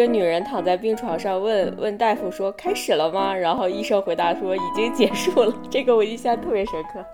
一个女人躺在病床上，问问大夫说：“开始了吗？”然后医生回答说：“已经结束了。”这个我印象特别深刻。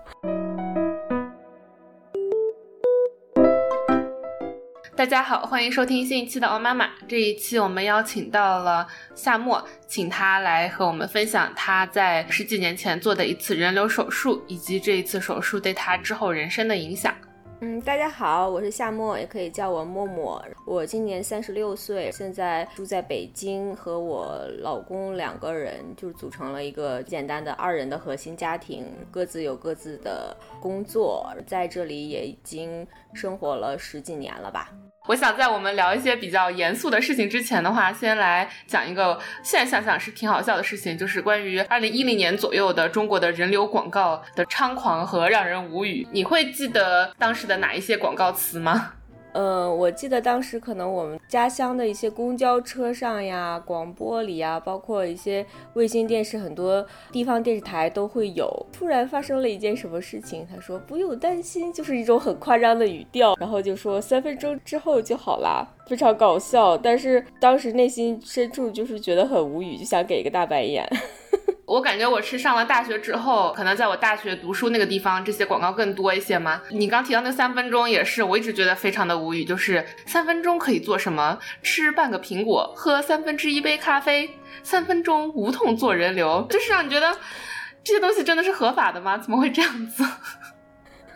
大家好，欢迎收听新一期的《欧妈妈》。这一期我们邀请到了夏沫，请她来和我们分享她在十几年前做的一次人流手术，以及这一次手术对她之后人生的影响。嗯，大家好，我是夏沫，也可以叫我默默。我今年三十六岁，现在住在北京，和我老公两个人就组成了一个简单的二人的核心家庭，各自有各自的工作，在这里也已经生活了十几年了吧。我想在我们聊一些比较严肃的事情之前的话，先来讲一个现在想想是挺好笑的事情，就是关于二零一零年左右的中国的人流广告的猖狂和让人无语。你会记得当时的哪一些广告词吗？嗯，我记得当时可能我们家乡的一些公交车上呀、广播里呀，包括一些卫星电视，很多地方电视台都会有。突然发生了一件什么事情，他说不用担心，就是一种很夸张的语调，然后就说三分钟之后就好啦，非常搞笑。但是当时内心深处就是觉得很无语，就想给一个大白眼。我感觉我是上了大学之后，可能在我大学读书那个地方，这些广告更多一些吗？你刚提到那三分钟也是，我一直觉得非常的无语，就是三分钟可以做什么？吃半个苹果，喝三分之一杯咖啡，三分钟无痛做人流，就是让你觉得这些东西真的是合法的吗？怎么会这样子？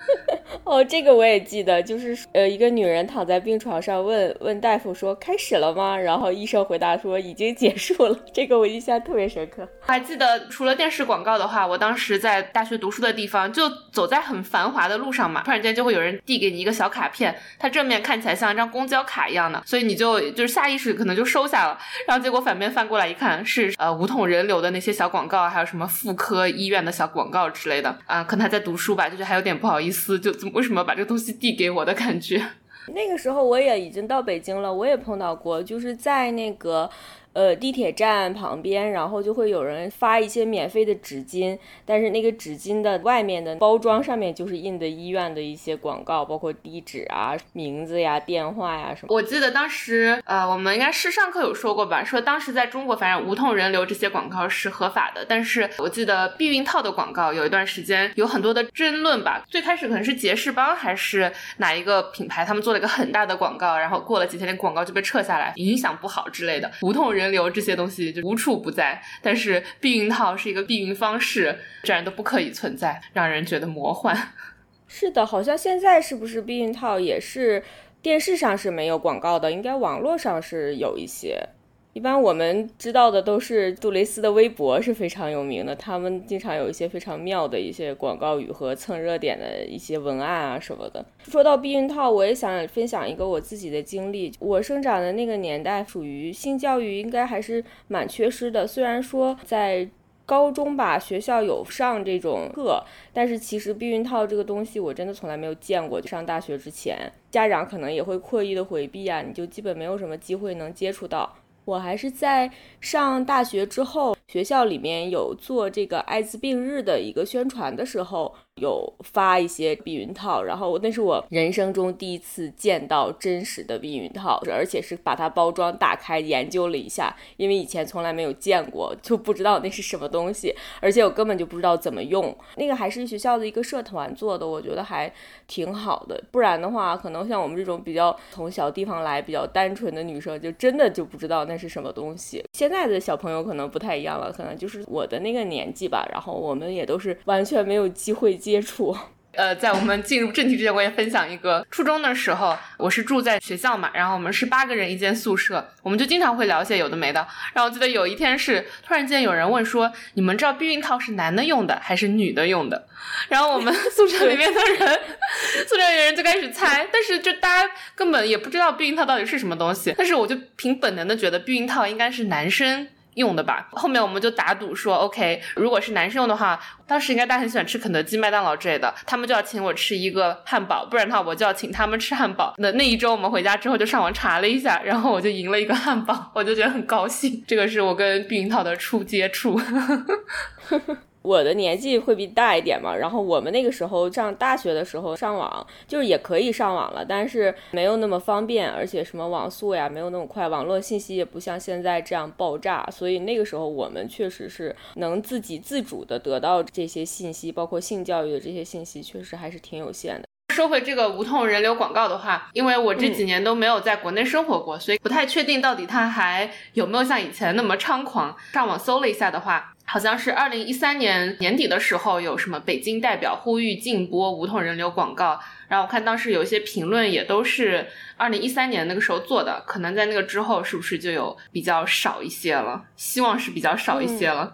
哦，这个我也记得，就是呃，一个女人躺在病床上，问问大夫说：“开始了吗？”然后医生回答说：“已经结束了。”这个我印象特别深刻。还记得除了电视广告的话，我当时在大学读书的地方，就走在很繁华的路上嘛，突然间就会有人递给你一个小卡片，它正面看起来像一张公交卡一样的，所以你就就是下意识可能就收下了。然后结果反面翻过来一看，是呃无痛人流的那些小广告，还有什么妇科医院的小广告之类的啊，可能还在读书吧，就是还有点不好意思，就怎么为什么把这个东西递给我的感觉？那个时候我也已经到北京了，我也碰到过，就是在那个。呃，地铁站旁边，然后就会有人发一些免费的纸巾，但是那个纸巾的外面的包装上面就是印的医院的一些广告，包括地址啊、名字呀、电话呀什么。我记得当时，呃，我们应该是上课有说过吧，说当时在中国，反正无痛人流这些广告是合法的，但是我记得避孕套的广告有一段时间有很多的争论吧。最开始可能是杰士邦还是哪一个品牌，他们做了一个很大的广告，然后过了几天，那广告就被撤下来，影响不好之类的。无痛人。人流这些东西就无处不在，但是避孕套是一个避孕方式，这样都不可以存在，让人觉得魔幻。是的，好像现在是不是避孕套也是电视上是没有广告的，应该网络上是有一些。一般我们知道的都是杜蕾斯的微博是非常有名的，他们经常有一些非常妙的一些广告语和蹭热点的一些文案啊什么的。说到避孕套，我也想分享一个我自己的经历。我生长的那个年代，属于性教育应该还是蛮缺失的。虽然说在高中吧，学校有上这种课，但是其实避孕套这个东西我真的从来没有见过。上大学之前，家长可能也会刻意的回避啊，你就基本没有什么机会能接触到。我还是在上大学之后，学校里面有做这个艾滋病日的一个宣传的时候。有发一些避孕套，然后那是我人生中第一次见到真实的避孕套，而且是把它包装打开研究了一下，因为以前从来没有见过，就不知道那是什么东西，而且我根本就不知道怎么用。那个还是学校的一个社团做的，我觉得还挺好的。不然的话，可能像我们这种比较从小地方来、比较单纯的女生，就真的就不知道那是什么东西。现在的小朋友可能不太一样了，可能就是我的那个年纪吧，然后我们也都是 完全没有机会。接触，呃，在我们进入正题之前，我也分享一个初中的时候，我是住在学校嘛，然后我们是八个人一间宿舍，我们就经常会聊些有的没的。然后我记得有一天是突然间有人问说：“你们知道避孕套是男的用的还是女的用的？”然后我们 宿舍里面的人，宿舍里的人就开始猜，但是就大家根本也不知道避孕套到底是什么东西。但是我就凭本能的觉得避孕套应该是男生。用的吧，后面我们就打赌说，OK，如果是男生用的话，当时应该大家很喜欢吃肯德基、麦当劳之类的，他们就要请我吃一个汉堡，不然的话我就要请他们吃汉堡。那那一周我们回家之后就上网查了一下，然后我就赢了一个汉堡，我就觉得很高兴。这个是我跟避孕套的初接触。我的年纪会比大一点嘛，然后我们那个时候上大学的时候上网，就是也可以上网了，但是没有那么方便，而且什么网速呀没有那么快，网络信息也不像现在这样爆炸，所以那个时候我们确实是能自己自主的得到这些信息，包括性教育的这些信息，确实还是挺有限的。说回这个无痛人流广告的话，因为我这几年都没有在国内生活过，所以不太确定到底它还有没有像以前那么猖狂。上网搜了一下的话，好像是二零一三年年底的时候有什么北京代表呼吁禁播无痛人流广告，然后我看当时有一些评论也都是二零一三年那个时候做的，可能在那个之后是不是就有比较少一些了？希望是比较少一些了。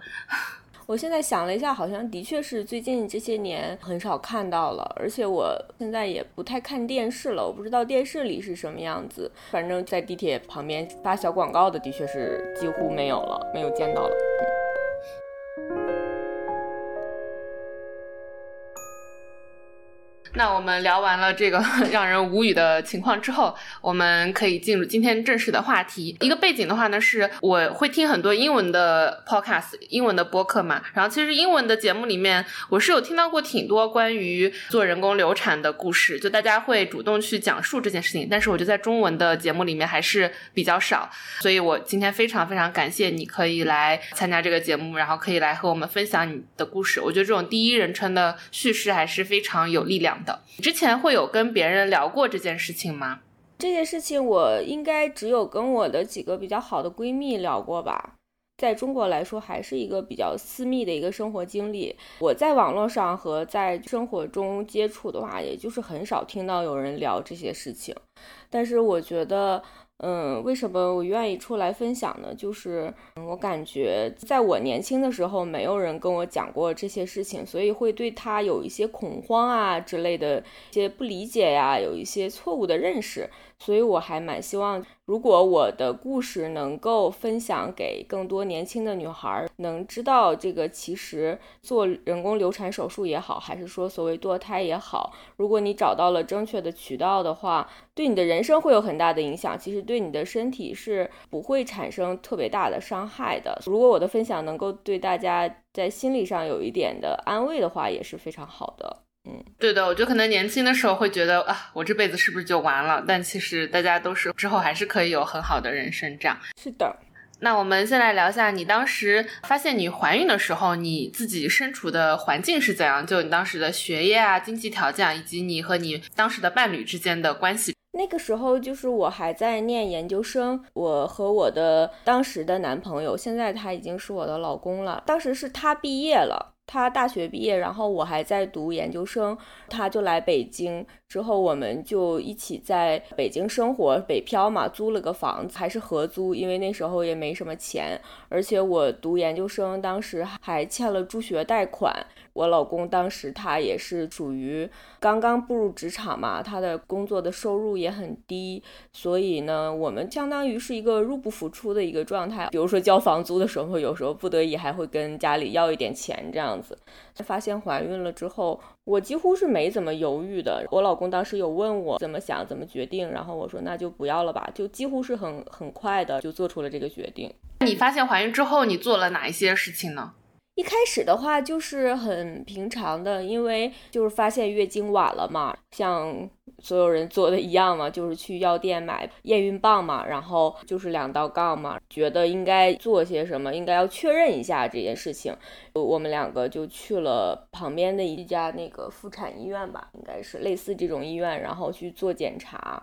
我现在想了一下，好像的确是最近这些年很少看到了，而且我现在也不太看电视了，我不知道电视里是什么样子。反正，在地铁旁边发小广告的，的确是几乎没有了，没有见到了。那我们聊完了这个 让人无语的情况之后，我们可以进入今天正式的话题。一个背景的话呢，是我会听很多英文的 podcast，英文的播客嘛。然后其实英文的节目里面，我是有听到过挺多关于做人工流产的故事，就大家会主动去讲述这件事情。但是我觉得在中文的节目里面还是比较少，所以我今天非常非常感谢你可以来参加这个节目，然后可以来和我们分享你的故事。我觉得这种第一人称的叙事还是非常有力量的。之前会有跟别人聊过这件事情吗？这件事情我应该只有跟我的几个比较好的闺蜜聊过吧。在中国来说，还是一个比较私密的一个生活经历。我在网络上和在生活中接触的话，也就是很少听到有人聊这些事情。但是我觉得。嗯，为什么我愿意出来分享呢？就是我感觉在我年轻的时候，没有人跟我讲过这些事情，所以会对他有一些恐慌啊之类的一些不理解呀，有一些错误的认识。所以我还蛮希望，如果我的故事能够分享给更多年轻的女孩，能知道这个其实做人工流产手术也好，还是说所谓堕胎也好，如果你找到了正确的渠道的话，对你的人生会有很大的影响。其实对你的身体是不会产生特别大的伤害的。如果我的分享能够对大家在心理上有一点的安慰的话，也是非常好的。嗯，对的，我觉得可能年轻的时候会觉得啊，我这辈子是不是就完了？但其实大家都是之后还是可以有很好的人生。这样是的。那我们先来聊一下，你当时发现你怀孕的时候，你自己身处的环境是怎样？就你当时的学业啊、经济条件，以及你和你当时的伴侣之间的关系。那个时候就是我还在念研究生，我和我的当时的男朋友，现在他已经是我的老公了。当时是他毕业了。他大学毕业，然后我还在读研究生，他就来北京，之后我们就一起在北京生活，北漂嘛，租了个房子，还是合租，因为那时候也没什么钱，而且我读研究生当时还欠了助学贷款。我老公当时他也是属于刚刚步入职场嘛，他的工作的收入也很低，所以呢，我们相当于是一个入不敷出的一个状态。比如说交房租的时候，有时候不得已还会跟家里要一点钱这样子。发现怀孕了之后，我几乎是没怎么犹豫的。我老公当时有问我怎么想、怎么决定，然后我说那就不要了吧，就几乎是很很快的就做出了这个决定。你发现怀孕之后，你做了哪一些事情呢？一开始的话就是很平常的，因为就是发现月经晚了嘛，像所有人做的一样嘛，就是去药店买验孕棒嘛，然后就是两道杠嘛，觉得应该做些什么，应该要确认一下这件事情，我们两个就去了旁边的一家那个妇产医院吧，应该是类似这种医院，然后去做检查。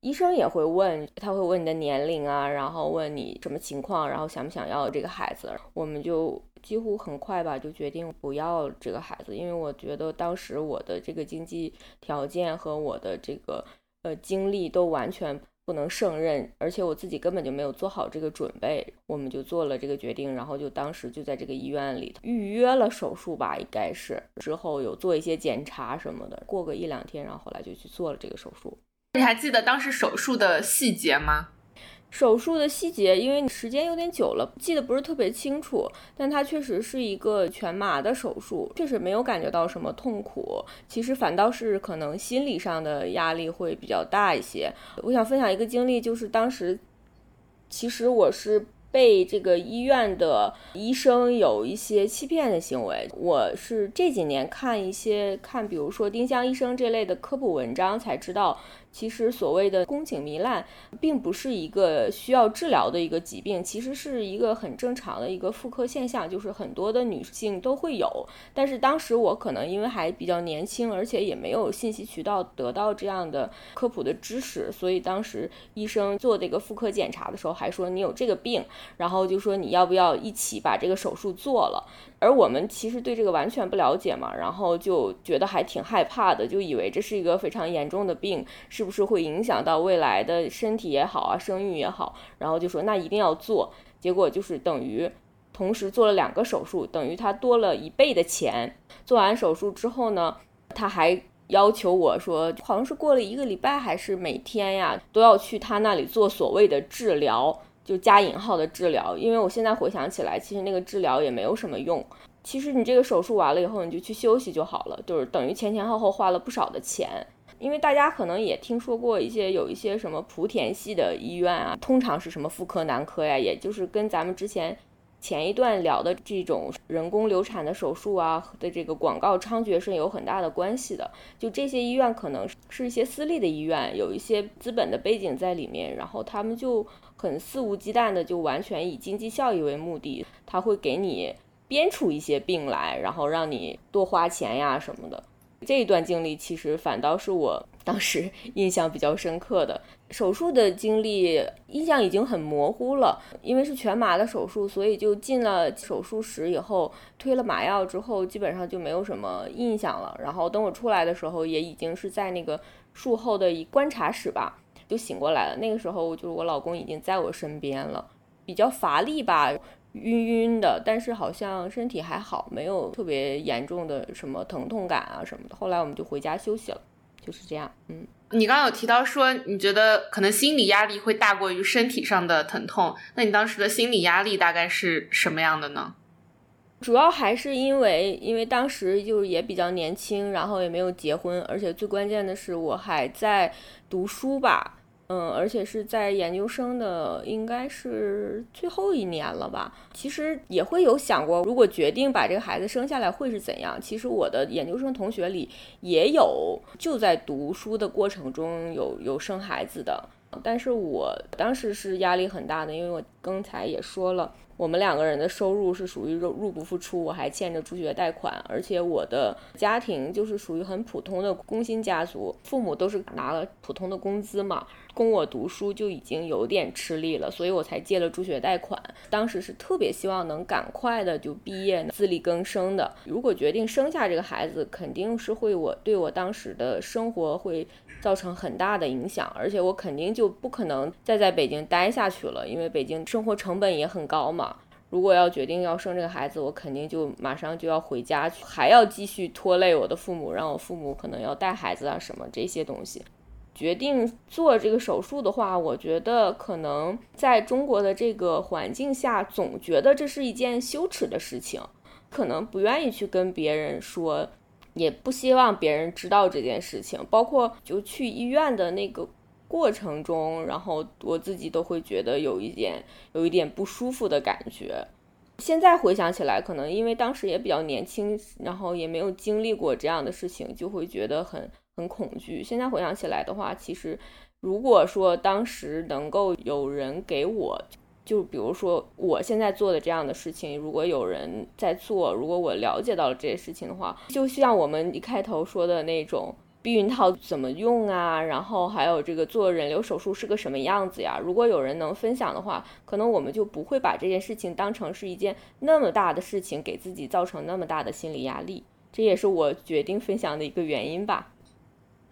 医生也会问，他会问你的年龄啊，然后问你什么情况，然后想不想要这个孩子。我们就几乎很快吧，就决定不要这个孩子，因为我觉得当时我的这个经济条件和我的这个呃精力都完全不能胜任，而且我自己根本就没有做好这个准备。我们就做了这个决定，然后就当时就在这个医院里预约了手术吧，应该是之后有做一些检查什么的，过个一两天，然后后来就去做了这个手术。你还记得当时手术的细节吗？手术的细节，因为时间有点久了，记得不是特别清楚。但它确实是一个全麻的手术，确实没有感觉到什么痛苦。其实反倒是可能心理上的压力会比较大一些。我想分享一个经历，就是当时其实我是被这个医院的医生有一些欺骗的行为。我是这几年看一些看，比如说丁香医生这类的科普文章，才知道。其实所谓的宫颈糜烂，并不是一个需要治疗的一个疾病，其实是一个很正常的一个妇科现象，就是很多的女性都会有。但是当时我可能因为还比较年轻，而且也没有信息渠道得到这样的科普的知识，所以当时医生做这个妇科检查的时候还说你有这个病，然后就说你要不要一起把这个手术做了。而我们其实对这个完全不了解嘛，然后就觉得还挺害怕的，就以为这是一个非常严重的病，是不是会影响到未来的身体也好啊，生育也好，然后就说那一定要做。结果就是等于同时做了两个手术，等于他多了一倍的钱。做完手术之后呢，他还要求我说，好像是过了一个礼拜还是每天呀，都要去他那里做所谓的治疗。就加引号的治疗，因为我现在回想起来，其实那个治疗也没有什么用。其实你这个手术完了以后，你就去休息就好了，就是等于前前后后花了不少的钱。因为大家可能也听说过一些有一些什么莆田系的医院啊，通常是什么妇科男科呀，也就是跟咱们之前前一段聊的这种人工流产的手术啊的这个广告猖獗是有很大的关系的。就这些医院可能是一些私立的医院，有一些资本的背景在里面，然后他们就。很肆无忌惮的，就完全以经济效益为目的，他会给你编出一些病来，然后让你多花钱呀什么的。这一段经历其实反倒是我当时 印象比较深刻的。手术的经历印象已经很模糊了，因为是全麻的手术，所以就进了手术室以后推了麻药之后，基本上就没有什么印象了。然后等我出来的时候，也已经是在那个术后的一观察室吧。就醒过来了，那个时候就是我老公已经在我身边了，比较乏力吧，晕晕的，但是好像身体还好，没有特别严重的什么疼痛感啊什么的。后来我们就回家休息了，就是这样。嗯，你刚刚有提到说，你觉得可能心理压力会大过于身体上的疼痛，那你当时的心理压力大概是什么样的呢？主要还是因为，因为当时就是也比较年轻，然后也没有结婚，而且最关键的是我还在读书吧。嗯，而且是在研究生的，应该是最后一年了吧。其实也会有想过，如果决定把这个孩子生下来会是怎样。其实我的研究生同学里也有就在读书的过程中有有生孩子的，但是我当时是压力很大的，因为我刚才也说了。我们两个人的收入是属于入入不敷出，我还欠着助学贷款，而且我的家庭就是属于很普通的工薪家族，父母都是拿了普通的工资嘛，供我读书就已经有点吃力了，所以我才借了助学贷款。当时是特别希望能赶快的就毕业，自力更生的。如果决定生下这个孩子，肯定是会我对我当时的生活会。造成很大的影响，而且我肯定就不可能再在北京待下去了，因为北京生活成本也很高嘛。如果要决定要生这个孩子，我肯定就马上就要回家，还要继续拖累我的父母，让我父母可能要带孩子啊什么这些东西。决定做这个手术的话，我觉得可能在中国的这个环境下，总觉得这是一件羞耻的事情，可能不愿意去跟别人说。也不希望别人知道这件事情，包括就去医院的那个过程中，然后我自己都会觉得有一点有一点不舒服的感觉。现在回想起来，可能因为当时也比较年轻，然后也没有经历过这样的事情，就会觉得很很恐惧。现在回想起来的话，其实如果说当时能够有人给我。就比如说我现在做的这样的事情，如果有人在做，如果我了解到了这些事情的话，就像我们一开头说的那种避孕套怎么用啊，然后还有这个做人流手术是个什么样子呀？如果有人能分享的话，可能我们就不会把这件事情当成是一件那么大的事情，给自己造成那么大的心理压力。这也是我决定分享的一个原因吧。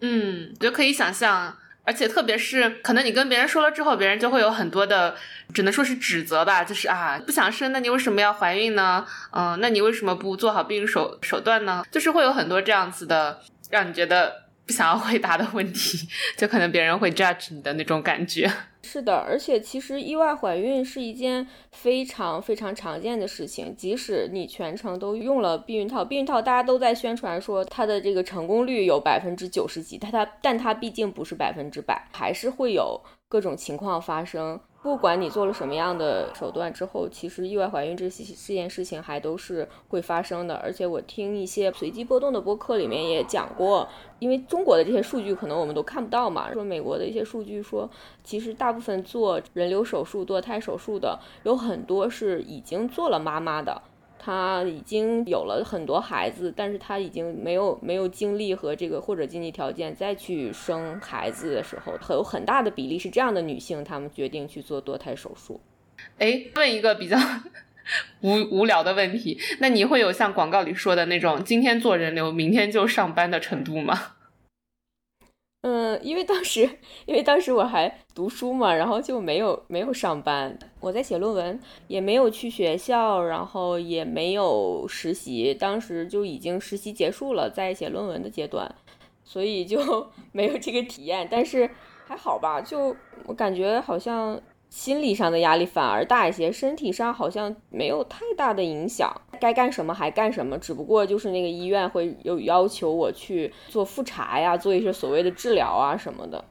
嗯，就可以想象。而且特别是，可能你跟别人说了之后，别人就会有很多的，只能说是指责吧，就是啊，不想生，那你为什么要怀孕呢？嗯，那你为什么不做好避孕手手段呢？就是会有很多这样子的，让你觉得。不想要回答的问题，就可能别人会 judge 你的那种感觉。是的，而且其实意外怀孕是一件非常非常常见的事情。即使你全程都用了避孕套，避孕套大家都在宣传说它的这个成功率有百分之九十几，但它但它毕竟不是百分之百，还是会有各种情况发生。不管你做了什么样的手段之后，其实意外怀孕这些这件事情还都是会发生的。而且我听一些随机波动的播客里面也讲过，因为中国的这些数据可能我们都看不到嘛。说美国的一些数据说，其实大部分做人流手术、堕胎手术的有很多是已经做了妈妈的。她已经有了很多孩子，但是她已经没有没有精力和这个或者经济条件再去生孩子的时候，很有很大的比例是这样的女性，她们决定去做堕胎手术。哎，问一个比较无无聊的问题，那你会有像广告里说的那种今天做人流，明天就上班的程度吗？嗯，因为当时，因为当时我还读书嘛，然后就没有没有上班，我在写论文，也没有去学校，然后也没有实习，当时就已经实习结束了，在写论文的阶段，所以就 没有这个体验。但是还好吧，就我感觉好像。心理上的压力反而大一些，身体上好像没有太大的影响，该干什么还干什么，只不过就是那个医院会有要求我去做复查呀，做一些所谓的治疗啊什么的，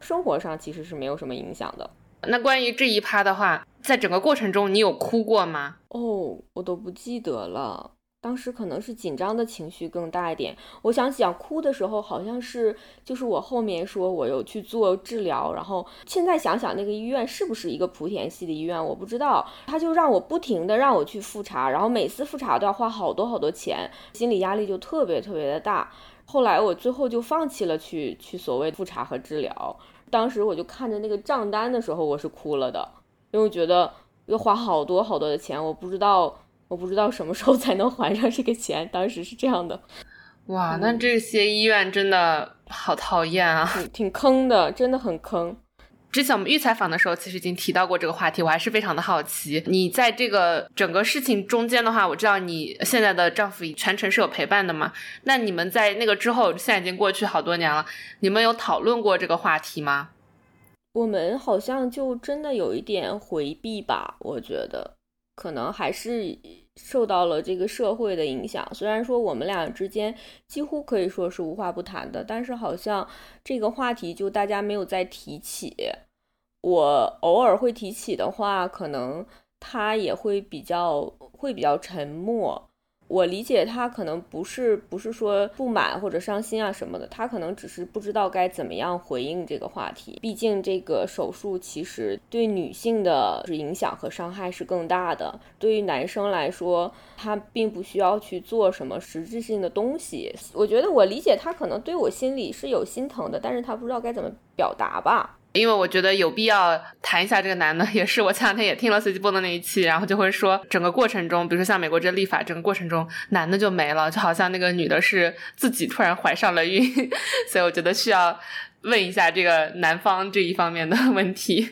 生活上其实是没有什么影响的。那关于这一趴的话，在整个过程中你有哭过吗？哦，我都不记得了。当时可能是紧张的情绪更大一点。我想想，哭的时候好像是就是我后面说我有去做治疗，然后现在想想那个医院是不是一个莆田系的医院，我不知道。他就让我不停的让我去复查，然后每次复查都要花好多好多钱，心理压力就特别特别的大。后来我最后就放弃了去去所谓复查和治疗。当时我就看着那个账单的时候，我是哭了的，因为我觉得要花好多好多的钱，我不知道。我不知道什么时候才能还上这个钱，当时是这样的。哇，那这些医院真的好讨厌啊，挺挺坑的，真的很坑。之前我们预采访的时候，其实已经提到过这个话题，我还是非常的好奇。你在这个整个事情中间的话，我知道你现在的丈夫全程是有陪伴的嘛？那你们在那个之后，现在已经过去好多年了，你们有讨论过这个话题吗？我们好像就真的有一点回避吧，我觉得。可能还是受到了这个社会的影响。虽然说我们俩之间几乎可以说是无话不谈的，但是好像这个话题就大家没有再提起。我偶尔会提起的话，可能他也会比较会比较沉默。我理解他可能不是不是说不满或者伤心啊什么的，他可能只是不知道该怎么样回应这个话题。毕竟这个手术其实对女性的影响和伤害是更大的，对于男生来说，他并不需要去做什么实质性的东西。我觉得我理解他可能对我心里是有心疼的，但是他不知道该怎么表达吧。因为我觉得有必要谈一下这个男的，也是我前两天也听了随机播的那一期，然后就会说整个过程中，比如说像美国这立法，整个过程中男的就没了，就好像那个女的是自己突然怀上了孕，所以我觉得需要问一下这个男方这一方面的问题。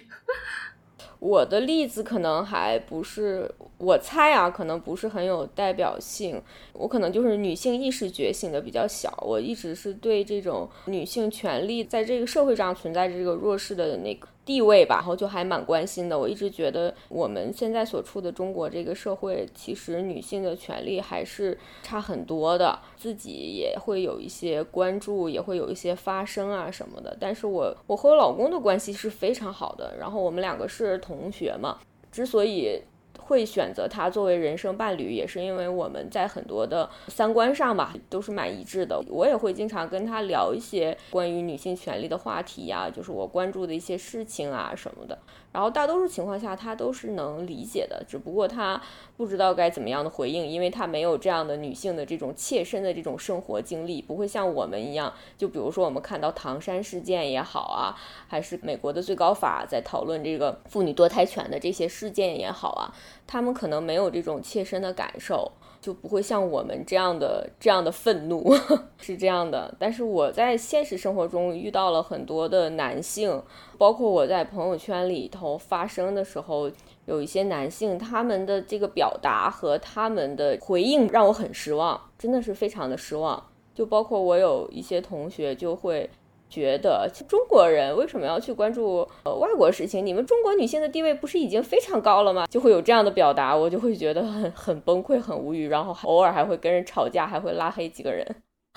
我的例子可能还不是，我猜啊，可能不是很有代表性。我可能就是女性意识觉醒的比较小，我一直是对这种女性权利在这个社会上存在着这个弱势的那个。地位吧，然后就还蛮关心的。我一直觉得我们现在所处的中国这个社会，其实女性的权利还是差很多的。自己也会有一些关注，也会有一些发声啊什么的。但是我我和我老公的关系是非常好的，然后我们两个是同学嘛。之所以会选择他作为人生伴侣，也是因为我们在很多的三观上吧都是蛮一致的。我也会经常跟他聊一些关于女性权利的话题呀，就是我关注的一些事情啊什么的。然后大多数情况下他都是能理解的，只不过他不知道该怎么样的回应，因为他没有这样的女性的这种切身的这种生活经历，不会像我们一样。就比如说我们看到唐山事件也好啊，还是美国的最高法在讨论这个妇女堕胎权的这些事件也好啊。他们可能没有这种切身的感受，就不会像我们这样的这样的愤怒 是这样的。但是我在现实生活中遇到了很多的男性，包括我在朋友圈里头发声的时候，有一些男性他们的这个表达和他们的回应让我很失望，真的是非常的失望。就包括我有一些同学就会。觉得中国人为什么要去关注呃外国事情？你们中国女性的地位不是已经非常高了吗？就会有这样的表达，我就会觉得很很崩溃、很无语，然后偶尔还会跟人吵架，还会拉黑几个人，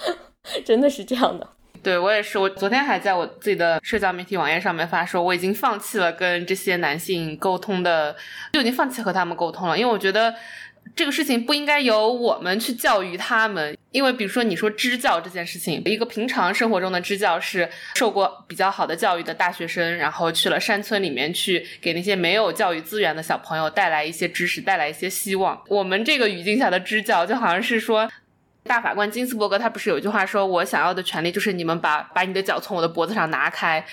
真的是这样的。对我也是，我昨天还在我自己的社交媒体网页上面发说，我已经放弃了跟这些男性沟通的，就已经放弃和他们沟通了，因为我觉得这个事情不应该由我们去教育他们。因为比如说你说支教这件事情，一个平常生活中的支教是受过比较好的教育的大学生，然后去了山村里面去给那些没有教育资源的小朋友带来一些知识，带来一些希望。我们这个语境下的支教，就好像是说。大法官金斯伯格他不是有一句话说：“我想要的权利就是你们把把你的脚从我的脖子上拿开。”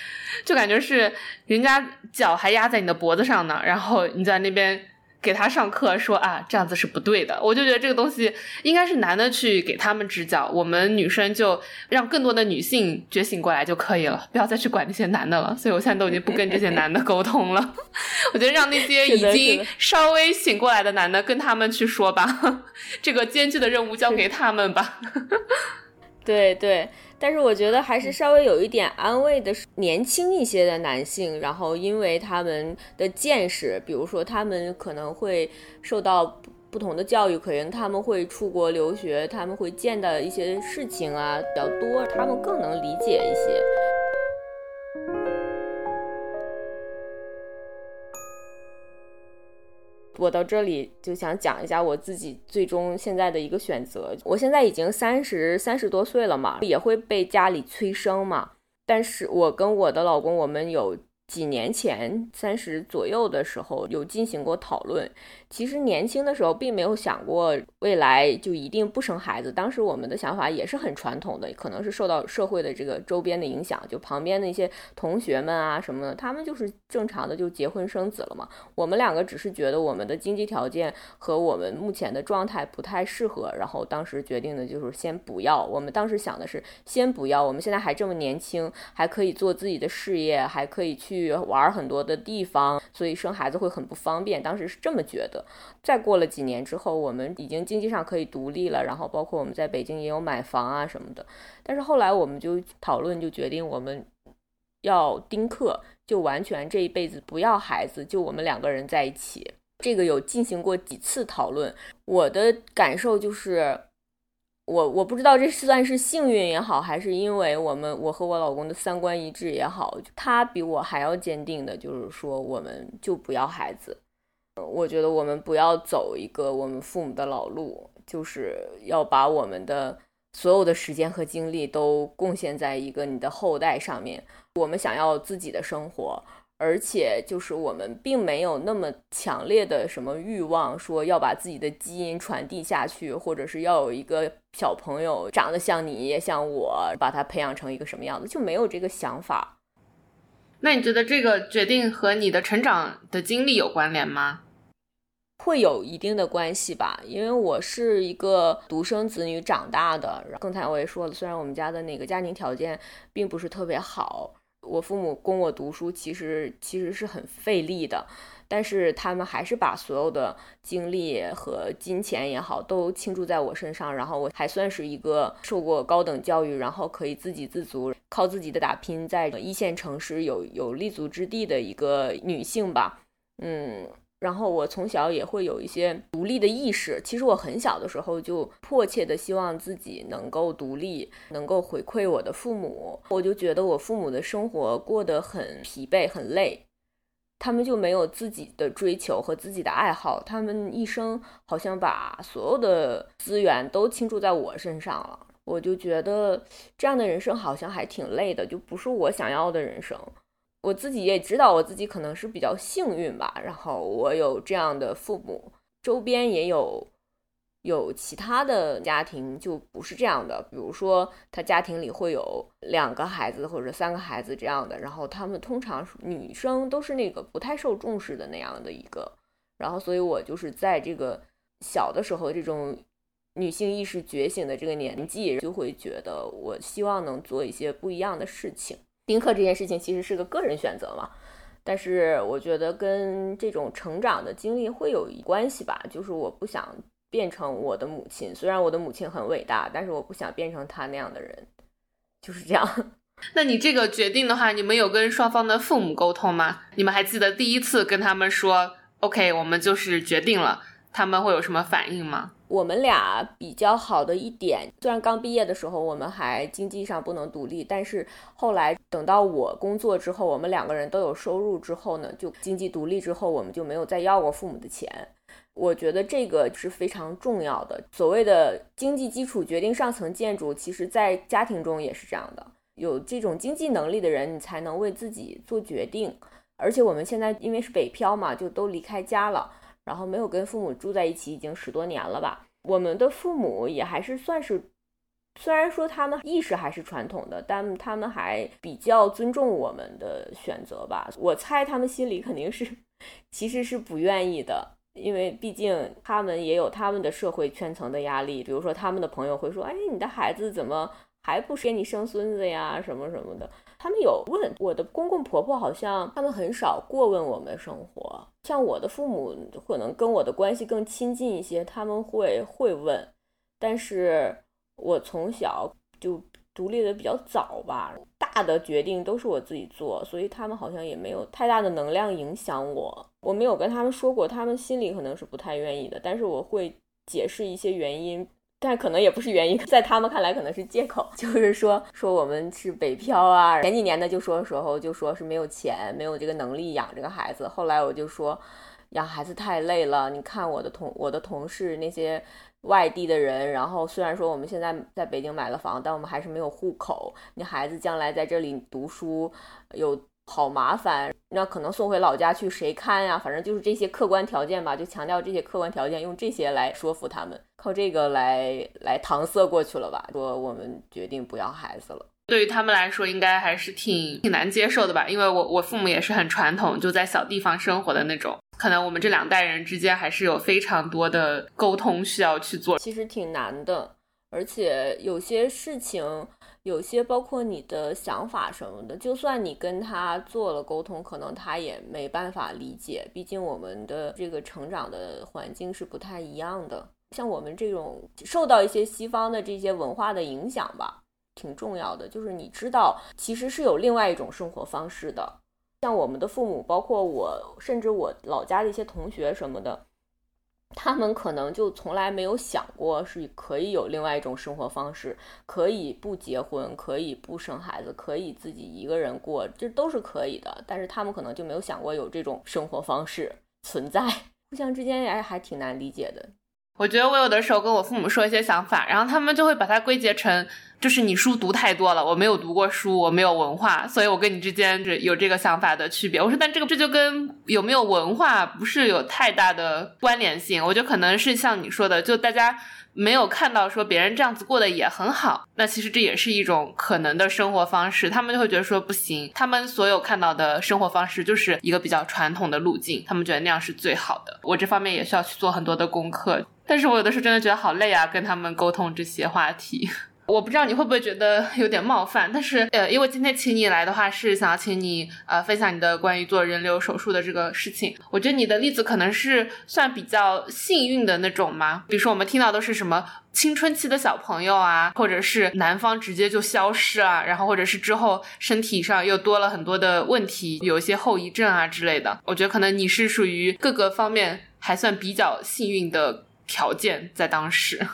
就感觉是人家脚还压在你的脖子上呢，然后你在那边。给他上课说啊，这样子是不对的。我就觉得这个东西应该是男的去给他们支教，我们女生就让更多的女性觉醒过来就可以了，不要再去管那些男的了。所以我现在都已经不跟这些男的沟通了。我觉得让那些已经稍微醒过来的男的跟他们去说吧，这个艰巨的任务交给他们吧。对 对。但是我觉得还是稍微有一点安慰的是，年轻一些的男性，然后因为他们的见识，比如说他们可能会受到不同的教育，可能他们会出国留学，他们会见的一些事情啊比较多，他们更能理解一些。我到这里就想讲一下我自己最终现在的一个选择。我现在已经三十三十多岁了嘛，也会被家里催生嘛。但是我跟我的老公，我们有。几年前，三十左右的时候有进行过讨论。其实年轻的时候并没有想过未来就一定不生孩子。当时我们的想法也是很传统的，可能是受到社会的这个周边的影响，就旁边的一些同学们啊什么的，他们就是正常的就结婚生子了嘛。我们两个只是觉得我们的经济条件和我们目前的状态不太适合，然后当时决定的就是先不要。我们当时想的是先不要，我们现在还这么年轻，还可以做自己的事业，还可以去。玩很多的地方，所以生孩子会很不方便。当时是这么觉得。再过了几年之后，我们已经经济上可以独立了，然后包括我们在北京也有买房啊什么的。但是后来我们就讨论，就决定我们要丁克，就完全这一辈子不要孩子，就我们两个人在一起。这个有进行过几次讨论，我的感受就是。我我不知道这算是幸运也好，还是因为我们我和我老公的三观一致也好，他比我还要坚定的，就是说我们就不要孩子。我觉得我们不要走一个我们父母的老路，就是要把我们的所有的时间和精力都贡献在一个你的后代上面。我们想要自己的生活。而且就是我们并没有那么强烈的什么欲望，说要把自己的基因传递下去，或者是要有一个小朋友长得像你也像我，把他培养成一个什么样子，就没有这个想法。那你觉得这个决定和你的成长的经历有关联吗？会有一定的关系吧，因为我是一个独生子女长大的。刚才我也说了，虽然我们家的那个家庭条件并不是特别好。我父母供我读书，其实其实是很费力的，但是他们还是把所有的精力和金钱也好，都倾注在我身上。然后我还算是一个受过高等教育，然后可以自给自足，靠自己的打拼，在一线城市有有立足之地的一个女性吧。嗯。然后我从小也会有一些独立的意识。其实我很小的时候就迫切的希望自己能够独立，能够回馈我的父母。我就觉得我父母的生活过得很疲惫、很累，他们就没有自己的追求和自己的爱好，他们一生好像把所有的资源都倾注在我身上了。我就觉得这样的人生好像还挺累的，就不是我想要的人生。我自己也知道，我自己可能是比较幸运吧。然后我有这样的父母，周边也有有其他的家庭就不是这样的。比如说，他家庭里会有两个孩子或者三个孩子这样的。然后他们通常女生都是那个不太受重视的那样的一个。然后，所以我就是在这个小的时候，这种女性意识觉醒的这个年纪，就会觉得我希望能做一些不一样的事情。丁克这件事情其实是个个人选择嘛，但是我觉得跟这种成长的经历会有一关系吧。就是我不想变成我的母亲，虽然我的母亲很伟大，但是我不想变成她那样的人，就是这样。那你这个决定的话，你们有跟双方的父母沟通吗？你们还记得第一次跟他们说 “OK”，我们就是决定了，他们会有什么反应吗？我们俩比较好的一点，虽然刚毕业的时候我们还经济上不能独立，但是后来等到我工作之后，我们两个人都有收入之后呢，就经济独立之后，我们就没有再要过父母的钱。我觉得这个是非常重要的。所谓的经济基础决定上层建筑，其实在家庭中也是这样的。有这种经济能力的人，你才能为自己做决定。而且我们现在因为是北漂嘛，就都离开家了。然后没有跟父母住在一起已经十多年了吧？我们的父母也还是算是，虽然说他们意识还是传统的，但他们还比较尊重我们的选择吧。我猜他们心里肯定是，其实是不愿意的，因为毕竟他们也有他们的社会圈层的压力。比如说他们的朋友会说：“哎，你的孩子怎么还不给你生孙子呀？什么什么的。”他们有问我的公公婆婆，好像他们很少过问我们生活。像我的父母可能跟我的关系更亲近一些，他们会会问。但是我从小就独立的比较早吧，大的决定都是我自己做，所以他们好像也没有太大的能量影响我。我没有跟他们说过，他们心里可能是不太愿意的，但是我会解释一些原因。但可能也不是原因，在他们看来可能是借口，就是说说我们是北漂啊。前几年呢就说时候就说是没有钱，没有这个能力养这个孩子。后来我就说养孩子太累了。你看我的同我的同事那些外地的人，然后虽然说我们现在在北京买了房，但我们还是没有户口。你孩子将来在这里读书有。好麻烦，那可能送回老家去谁看呀？反正就是这些客观条件吧，就强调这些客观条件，用这些来说服他们，靠这个来来搪塞过去了吧？说我们决定不要孩子了，对于他们来说，应该还是挺挺难接受的吧？因为我我父母也是很传统，就在小地方生活的那种，可能我们这两代人之间还是有非常多的沟通需要去做，其实挺难的，而且有些事情。有些包括你的想法什么的，就算你跟他做了沟通，可能他也没办法理解。毕竟我们的这个成长的环境是不太一样的。像我们这种受到一些西方的这些文化的影响吧，挺重要的。就是你知道，其实是有另外一种生活方式的。像我们的父母，包括我，甚至我老家的一些同学什么的。他们可能就从来没有想过是可以有另外一种生活方式，可以不结婚，可以不生孩子，可以自己一个人过，这都是可以的。但是他们可能就没有想过有这种生活方式存在，互相之间也还挺难理解的。我觉得我有的时候跟我父母说一些想法，然后他们就会把它归结成，就是你书读太多了，我没有读过书，我没有文化，所以我跟你之间是有这个想法的区别。我说，但这个这就跟有没有文化不是有太大的关联性。我觉得可能是像你说的，就大家。没有看到说别人这样子过得也很好，那其实这也是一种可能的生活方式。他们就会觉得说不行，他们所有看到的生活方式就是一个比较传统的路径，他们觉得那样是最好的。我这方面也需要去做很多的功课，但是我有的时候真的觉得好累啊，跟他们沟通这些话题。我不知道你会不会觉得有点冒犯，但是呃，因为今天请你来的话，是想要请你呃分享你的关于做人流手术的这个事情。我觉得你的例子可能是算比较幸运的那种吗？比如说我们听到都是什么青春期的小朋友啊，或者是男方直接就消失啊，然后或者是之后身体上又多了很多的问题，有一些后遗症啊之类的。我觉得可能你是属于各个方面还算比较幸运的条件，在当时。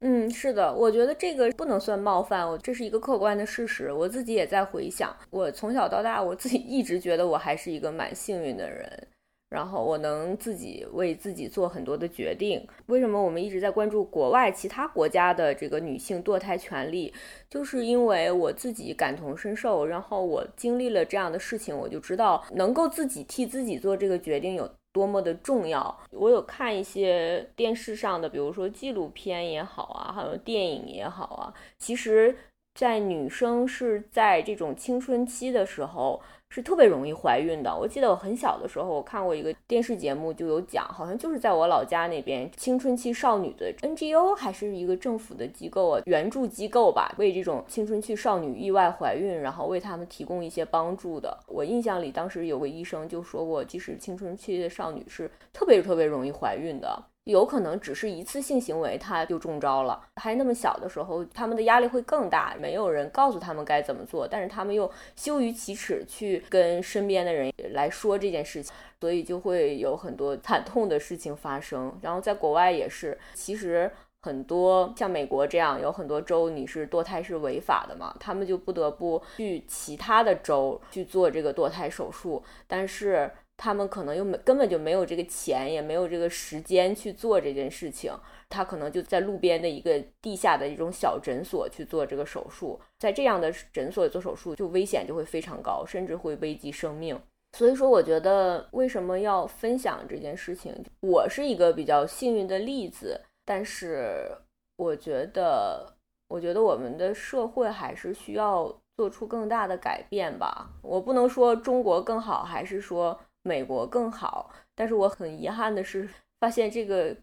嗯，是的，我觉得这个不能算冒犯，我这是一个客观的事实。我自己也在回想，我从小到大，我自己一直觉得我还是一个蛮幸运的人，然后我能自己为自己做很多的决定。为什么我们一直在关注国外其他国家的这个女性堕胎权利？就是因为我自己感同身受，然后我经历了这样的事情，我就知道能够自己替自己做这个决定有。多么的重要！我有看一些电视上的，比如说纪录片也好啊，还有电影也好啊，其实，在女生是在这种青春期的时候。是特别容易怀孕的。我记得我很小的时候，我看过一个电视节目，就有讲，好像就是在我老家那边，青春期少女的 NGO 还是一个政府的机构啊，援助机构吧，为这种青春期少女意外怀孕，然后为他们提供一些帮助的。我印象里，当时有个医生就说过，即使青春期的少女是特别特别容易怀孕的。有可能只是一次性行为，他就中招了。还那么小的时候，他们的压力会更大，没有人告诉他们该怎么做，但是他们又羞于启齿去跟身边的人来说这件事情，所以就会有很多惨痛的事情发生。然后在国外也是，其实很多像美国这样有很多州，你是堕胎是违法的嘛，他们就不得不去其他的州去做这个堕胎手术，但是。他们可能又没根本就没有这个钱，也没有这个时间去做这件事情。他可能就在路边的一个地下的一种小诊所去做这个手术，在这样的诊所做手术，就危险就会非常高，甚至会危及生命。所以说，我觉得为什么要分享这件事情？我是一个比较幸运的例子，但是我觉得，我觉得我们的社会还是需要做出更大的改变吧。我不能说中国更好，还是说。美国更好，但是我很遗憾的是，发现这个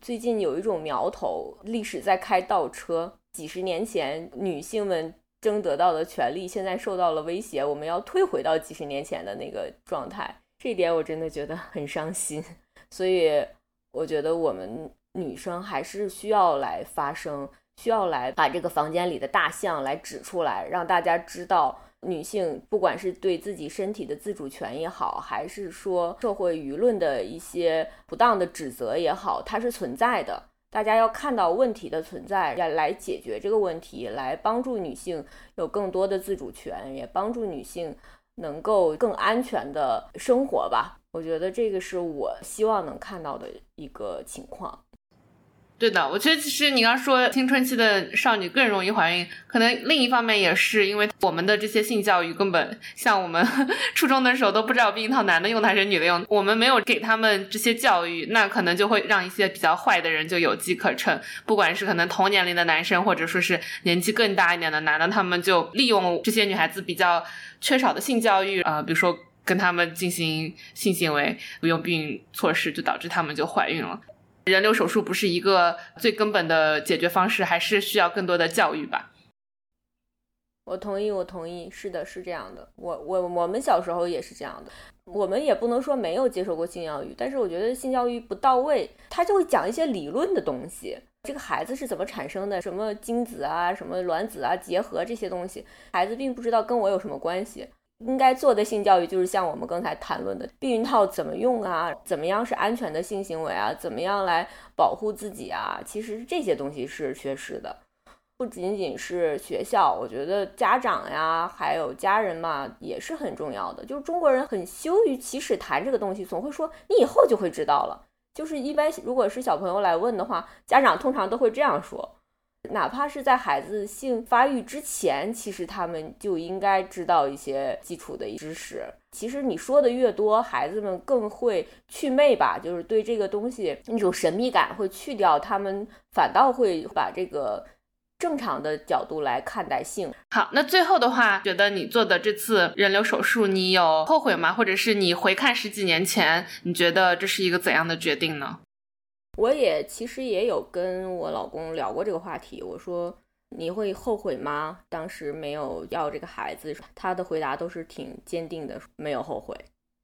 最近有一种苗头，历史在开倒车。几十年前女性们争得到的权利，现在受到了威胁，我们要退回到几十年前的那个状态。这一点我真的觉得很伤心。所以我觉得我们女生还是需要来发声，需要来把这个房间里的大象来指出来，让大家知道。女性不管是对自己身体的自主权也好，还是说社会舆论的一些不当的指责也好，它是存在的。大家要看到问题的存在，要来解决这个问题，来帮助女性有更多的自主权，也帮助女性能够更安全的生活吧。我觉得这个是我希望能看到的一个情况。对的，我觉得其实你刚说青春期的少女更容易怀孕，可能另一方面也是因为我们的这些性教育根本像我们 初中的时候都不知道避孕套男的用的还是女的用，我们没有给他们这些教育，那可能就会让一些比较坏的人就有机可乘，不管是可能同年龄的男生或者说是年纪更大一点的男的，他们就利用这些女孩子比较缺少的性教育啊，比如说跟他们进行性行为，不用避孕措施，就导致他们就怀孕了。人流手术不是一个最根本的解决方式，还是需要更多的教育吧。我同意，我同意，是的，是这样的。我我我们小时候也是这样的，我们也不能说没有接受过性教育，但是我觉得性教育不到位，他就会讲一些理论的东西，这个孩子是怎么产生的，什么精子啊，什么卵子啊，结合这些东西，孩子并不知道跟我有什么关系。应该做的性教育就是像我们刚才谈论的避孕套怎么用啊，怎么样是安全的性行为啊，怎么样来保护自己啊。其实这些东西是缺失的，不仅仅是学校，我觉得家长呀，还有家人嘛，也是很重要的。就是中国人很羞于启齿谈这个东西，总会说你以后就会知道了。就是一般如果是小朋友来问的话，家长通常都会这样说。哪怕是在孩子性发育之前，其实他们就应该知道一些基础的知识。其实你说的越多，孩子们更会去魅吧，就是对这个东西那种神秘感会去掉，他们反倒会把这个正常的角度来看待性。好，那最后的话，觉得你做的这次人流手术，你有后悔吗？或者是你回看十几年前，你觉得这是一个怎样的决定呢？我也其实也有跟我老公聊过这个话题，我说你会后悔吗？当时没有要这个孩子，他的回答都是挺坚定的，没有后悔。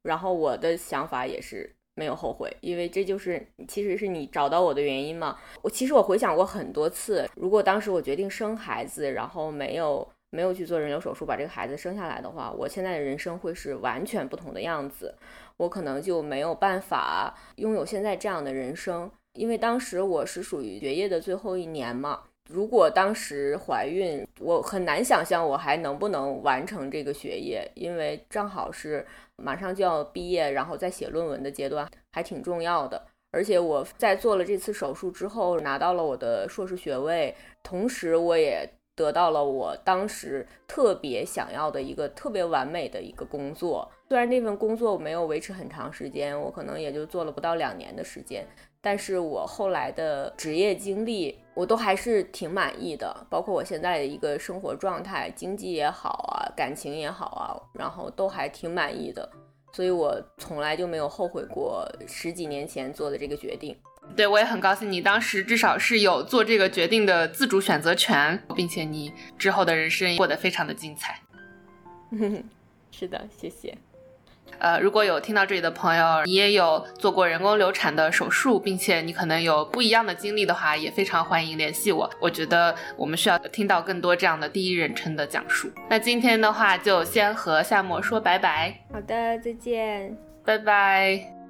然后我的想法也是没有后悔，因为这就是其实是你找到我的原因嘛。我其实我回想过很多次，如果当时我决定生孩子，然后没有没有去做人流手术把这个孩子生下来的话，我现在的人生会是完全不同的样子，我可能就没有办法拥有现在这样的人生。因为当时我是属于学业的最后一年嘛，如果当时怀孕，我很难想象我还能不能完成这个学业，因为正好是马上就要毕业，然后在写论文的阶段，还挺重要的。而且我在做了这次手术之后，拿到了我的硕士学位，同时我也得到了我当时特别想要的一个特别完美的一个工作。虽然那份工作我没有维持很长时间，我可能也就做了不到两年的时间。但是我后来的职业经历，我都还是挺满意的，包括我现在的一个生活状态，经济也好啊，感情也好啊，然后都还挺满意的，所以我从来就没有后悔过十几年前做的这个决定。对我也很高兴，你当时至少是有做这个决定的自主选择权，并且你之后的人生过得非常的精彩。是的，谢谢。呃，如果有听到这里的朋友，你也有做过人工流产的手术，并且你可能有不一样的经历的话，也非常欢迎联系我。我觉得我们需要听到更多这样的第一人称的讲述。那今天的话，就先和夏沫说拜拜。好的，再见，拜拜。